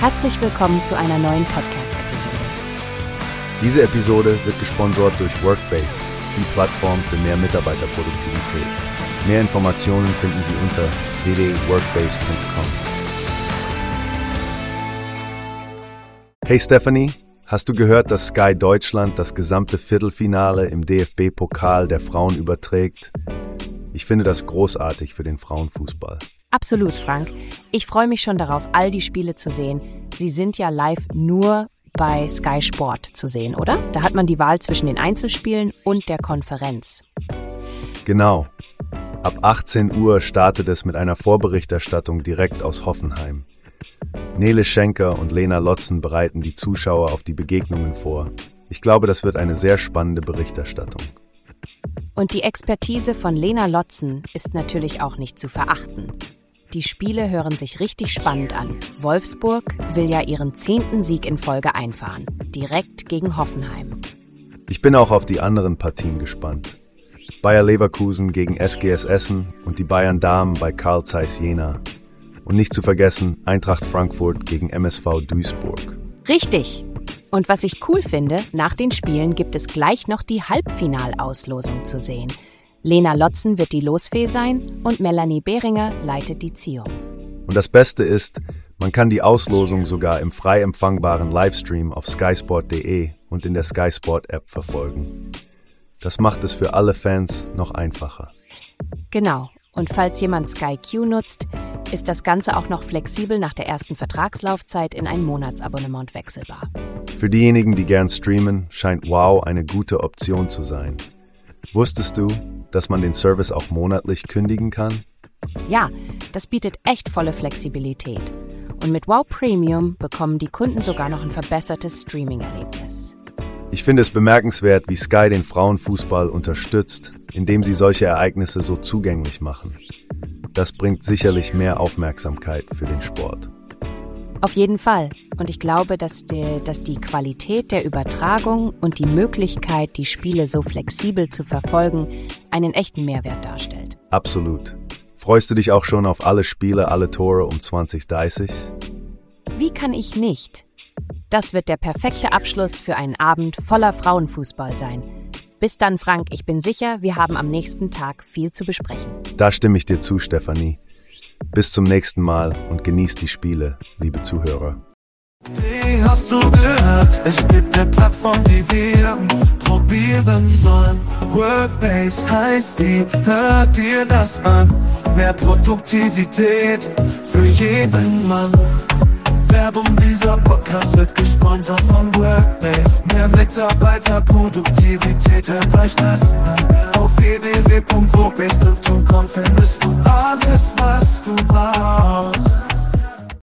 Herzlich willkommen zu einer neuen Podcast-Episode. Diese Episode wird gesponsert durch Workbase, die Plattform für mehr Mitarbeiterproduktivität. Mehr Informationen finden Sie unter www.workbase.com. Hey Stephanie, hast du gehört, dass Sky Deutschland das gesamte Viertelfinale im DFB-Pokal der Frauen überträgt? Ich finde das großartig für den Frauenfußball. Absolut, Frank. Ich freue mich schon darauf, all die Spiele zu sehen. Sie sind ja live nur bei Sky Sport zu sehen, oder? Da hat man die Wahl zwischen den Einzelspielen und der Konferenz. Genau. Ab 18 Uhr startet es mit einer Vorberichterstattung direkt aus Hoffenheim. Nele Schenker und Lena Lotzen bereiten die Zuschauer auf die Begegnungen vor. Ich glaube, das wird eine sehr spannende Berichterstattung. Und die Expertise von Lena Lotzen ist natürlich auch nicht zu verachten. Die Spiele hören sich richtig spannend an. Wolfsburg will ja ihren zehnten Sieg in Folge einfahren. Direkt gegen Hoffenheim. Ich bin auch auf die anderen Partien gespannt. Bayer Leverkusen gegen SGS Essen und die Bayern Damen bei Karl Zeiss Jena. Und nicht zu vergessen Eintracht Frankfurt gegen MSV Duisburg. Richtig. Und was ich cool finde, nach den Spielen gibt es gleich noch die Halbfinalauslosung zu sehen – Lena Lotzen wird die Losfee sein und Melanie Behringer leitet die Ziehung. Und das Beste ist, man kann die Auslosung sogar im frei empfangbaren Livestream auf skysport.de und in der Skysport App verfolgen. Das macht es für alle Fans noch einfacher. Genau. Und falls jemand Sky Q nutzt, ist das Ganze auch noch flexibel nach der ersten Vertragslaufzeit in ein Monatsabonnement wechselbar. Für diejenigen, die gern streamen, scheint Wow eine gute Option zu sein. Wusstest du, dass man den Service auch monatlich kündigen kann? Ja, das bietet echt volle Flexibilität. Und mit Wow Premium bekommen die Kunden sogar noch ein verbessertes Streaming-Erlebnis. Ich finde es bemerkenswert, wie Sky den Frauenfußball unterstützt, indem sie solche Ereignisse so zugänglich machen. Das bringt sicherlich mehr Aufmerksamkeit für den Sport. Auf jeden Fall. Und ich glaube, dass die, dass die Qualität der Übertragung und die Möglichkeit, die Spiele so flexibel zu verfolgen, einen echten Mehrwert darstellt. Absolut. Freust du dich auch schon auf alle Spiele, alle Tore um 2030? Wie kann ich nicht? Das wird der perfekte Abschluss für einen Abend voller Frauenfußball sein. Bis dann, Frank. Ich bin sicher, wir haben am nächsten Tag viel zu besprechen. Da stimme ich dir zu, Stefanie. Bis zum nächsten Mal und genießt die Spiele, liebe Zuhörer. Wie hast du gehört? Es gibt eine Plattform, die wir probieren sollen. Workbase heißt die, hört dir das an. Mehr Produktivität für jeden Mann. Werbung dieser Podcast wird gesponsert von Workbase. Mehr Mitarbeiterproduktivität, hört euch das an. Auf www.workbase.com